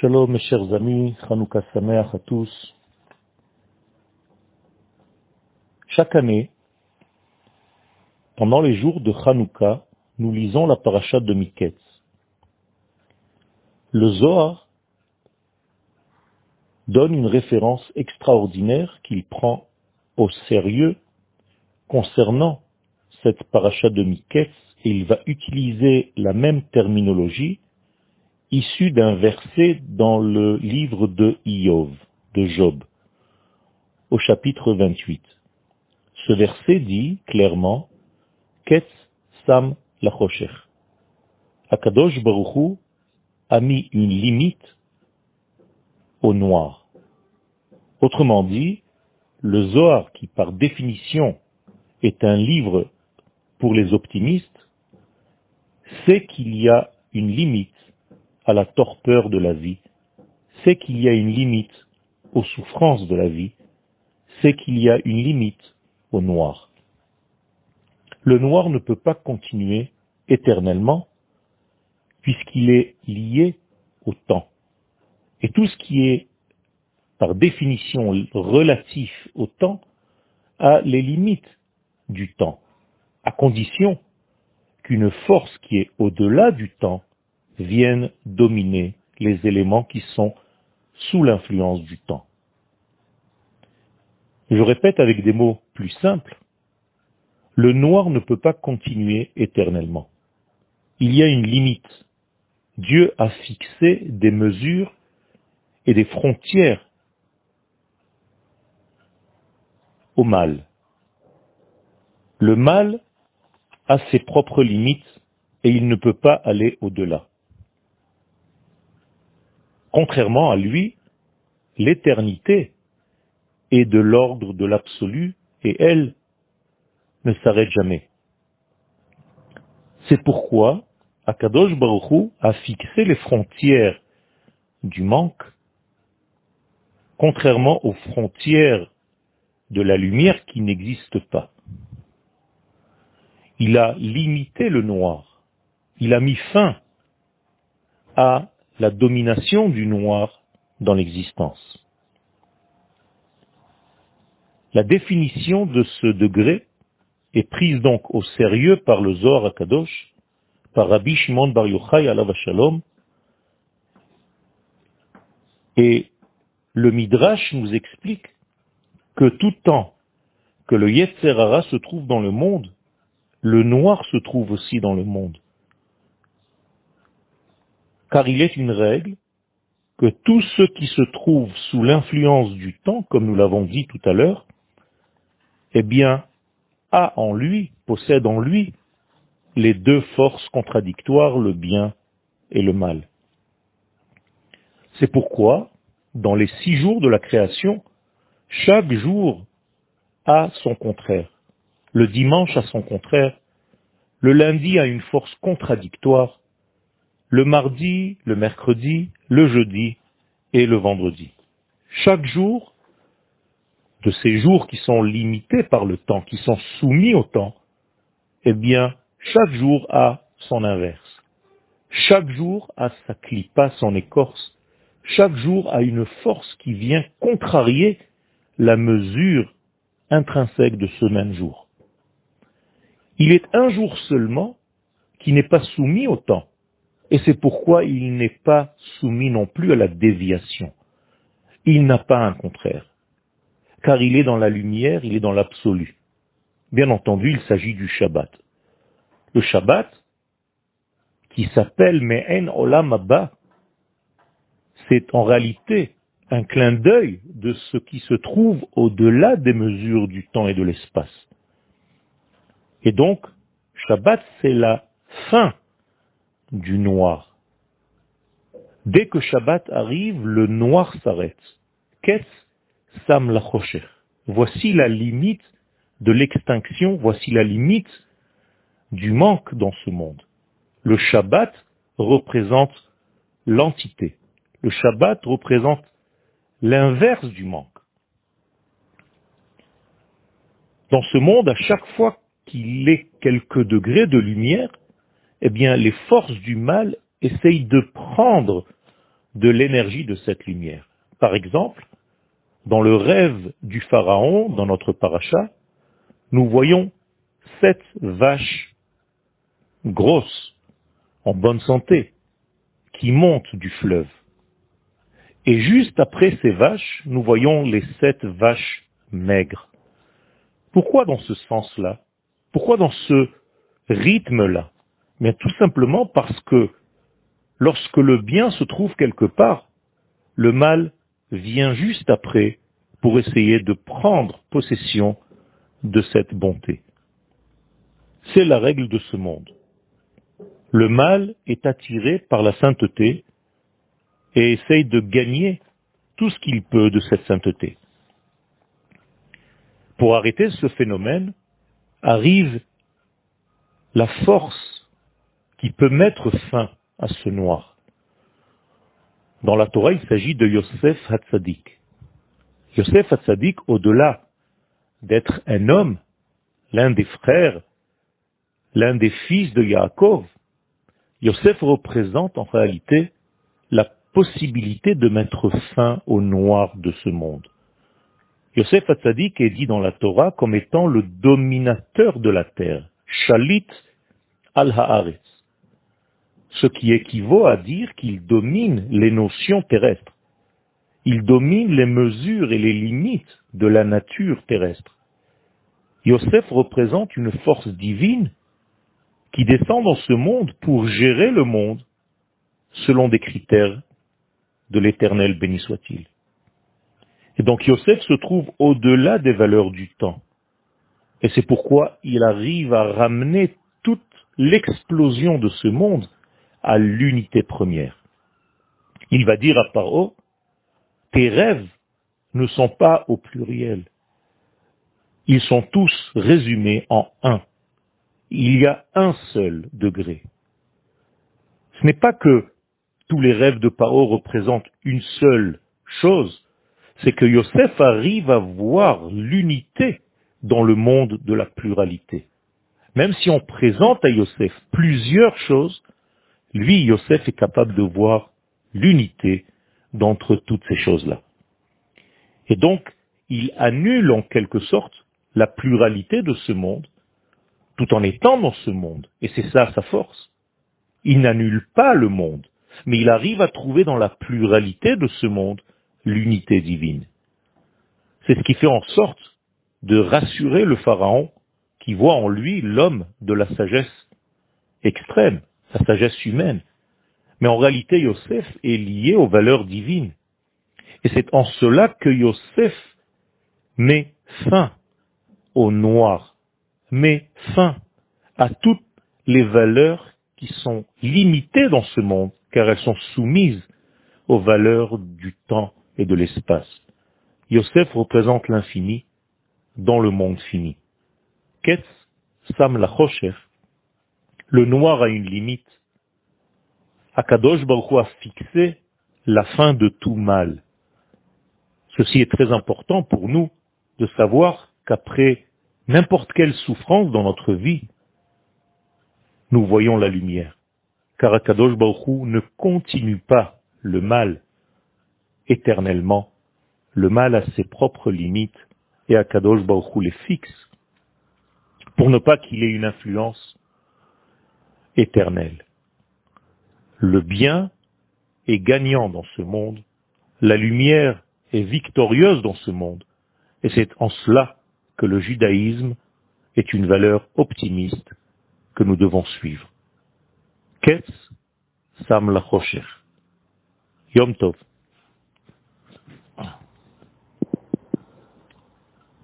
Shalom mes chers amis, Hanouka Sameach à tous. Chaque année, pendant les jours de Hanouka, nous lisons la paracha de Miketz. Le Zohar donne une référence extraordinaire qu'il prend au sérieux concernant cette paracha de Miketz et il va utiliser la même terminologie issue d'un verset dans le livre de Iov, de Job, au chapitre 28. Ce verset dit clairement Ketz Sam Lachocher. Akadosh Baruchu a mis une limite au noir. Autrement dit, le Zohar, qui par définition est un livre pour les optimistes, sait qu'il y a une limite à la torpeur de la vie, sait qu'il y a une limite aux souffrances de la vie, sait qu'il y a une limite au noir. Le noir ne peut pas continuer éternellement puisqu'il est lié au temps. Et tout ce qui est par définition relatif au temps a les limites du temps, à condition qu'une force qui est au-delà du temps vienne dominer les éléments qui sont sous l'influence du temps. Je répète avec des mots plus simples, le noir ne peut pas continuer éternellement. Il y a une limite. Dieu a fixé des mesures et des frontières au mal. Le mal a ses propres limites et il ne peut pas aller au-delà. Contrairement à lui, l'éternité est de l'ordre de l'absolu et elle ne s'arrête jamais. C'est pourquoi Akadosh Baruch a fixé les frontières du manque, contrairement aux frontières de la lumière qui n'existent pas. Il a limité le noir. Il a mis fin à la domination du noir dans l'existence. La définition de ce degré est prise donc au sérieux par le Zohar Akadosh, par Rabbi Shimon Bar Yochai alav Shalom, et le Midrash nous explique que tout temps que le Yetzerara se trouve dans le monde, le noir se trouve aussi dans le monde. Car il est une règle que tous ceux qui se trouvent sous l'influence du temps, comme nous l'avons dit tout à l'heure, eh bien, a en lui, possède en lui, les deux forces contradictoires, le bien et le mal. C'est pourquoi, dans les six jours de la création, chaque jour a son contraire. Le dimanche a son contraire. Le lundi a une force contradictoire. Le mardi, le mercredi, le jeudi et le vendredi. Chaque jour de ces jours qui sont limités par le temps, qui sont soumis au temps, eh bien, chaque jour a son inverse. Chaque jour a sa clipa, son écorce. Chaque jour a une force qui vient contrarier la mesure intrinsèque de ce même jour. Il est un jour seulement qui n'est pas soumis au temps. Et c'est pourquoi il n'est pas soumis non plus à la déviation. Il n'a pas un contraire car il est dans la lumière, il est dans l'absolu. Bien entendu, il s'agit du Shabbat. Le Shabbat, qui s'appelle Me'en Olam Abba, c'est en réalité un clin d'œil de ce qui se trouve au-delà des mesures du temps et de l'espace. Et donc, Shabbat, c'est la fin du noir. Dès que Shabbat arrive, le noir s'arrête. Qu'est-ce? Sam Lachocher. Voici la limite de l'extinction, voici la limite du manque dans ce monde. Le Shabbat représente l'entité. Le Shabbat représente l'inverse du manque. Dans ce monde, à chaque fois qu'il est quelques degrés de lumière, eh bien, les forces du mal essayent de prendre de l'énergie de cette lumière. Par exemple, dans le rêve du Pharaon, dans notre paracha, nous voyons sept vaches grosses, en bonne santé, qui montent du fleuve. Et juste après ces vaches, nous voyons les sept vaches maigres. Pourquoi dans ce sens-là? Pourquoi dans ce rythme-là? Mais tout simplement parce que lorsque le bien se trouve quelque part, le mal vient juste après pour essayer de prendre possession de cette bonté. C'est la règle de ce monde. Le mal est attiré par la sainteté et essaye de gagner tout ce qu'il peut de cette sainteté. Pour arrêter ce phénomène, arrive la force qui peut mettre fin à ce noir. Dans la Torah, il s'agit de Yosef Hatzadik. Yosef Hatzadik, au-delà d'être un homme, l'un des frères, l'un des fils de Yaakov, Yosef représente en réalité la possibilité de mettre fin au noir de ce monde. Yosef Hatzadik est dit dans la Torah comme étant le dominateur de la terre, Shalit al-Haaretz, ce qui équivaut à dire qu'il domine les notions terrestres. Il domine les mesures et les limites de la nature terrestre. Yosef représente une force divine qui descend dans ce monde pour gérer le monde selon des critères de l'éternel béni soit-il. Et donc Yosef se trouve au-delà des valeurs du temps. Et c'est pourquoi il arrive à ramener toute l'explosion de ce monde à l'unité première. Il va dire à Paro, tes rêves ne sont pas au pluriel. Ils sont tous résumés en un. Il y a un seul degré. Ce n'est pas que tous les rêves de Paro représentent une seule chose, c'est que Yosef arrive à voir l'unité dans le monde de la pluralité. Même si on présente à Yosef plusieurs choses, lui, Yosef, est capable de voir l'unité d'entre toutes ces choses-là. Et donc, il annule en quelque sorte la pluralité de ce monde, tout en étant dans ce monde. Et c'est ça sa force. Il n'annule pas le monde, mais il arrive à trouver dans la pluralité de ce monde l'unité divine. C'est ce qui fait en sorte de rassurer le Pharaon qui voit en lui l'homme de la sagesse extrême, la sagesse humaine. Mais en réalité, Yosef est lié aux valeurs divines. Et c'est en cela que Yosef met fin au noir, met fin à toutes les valeurs qui sont limitées dans ce monde, car elles sont soumises aux valeurs du temps et de l'espace. Yosef représente l'infini dans le monde fini. Ketz Sam la le noir a une limite. Akadosh Baruch a fixé la fin de tout mal. Ceci est très important pour nous de savoir qu'après n'importe quelle souffrance dans notre vie, nous voyons la lumière. Car Akadosh Baruch ne continue pas le mal éternellement. Le mal a ses propres limites et Akadosh Baruch les fixe pour ne pas qu'il ait une influence éternelle. Le bien est gagnant dans ce monde, la lumière est victorieuse dans ce monde, et c'est en cela que le judaïsme est une valeur optimiste que nous devons suivre. Ketz Sam Yom Tov.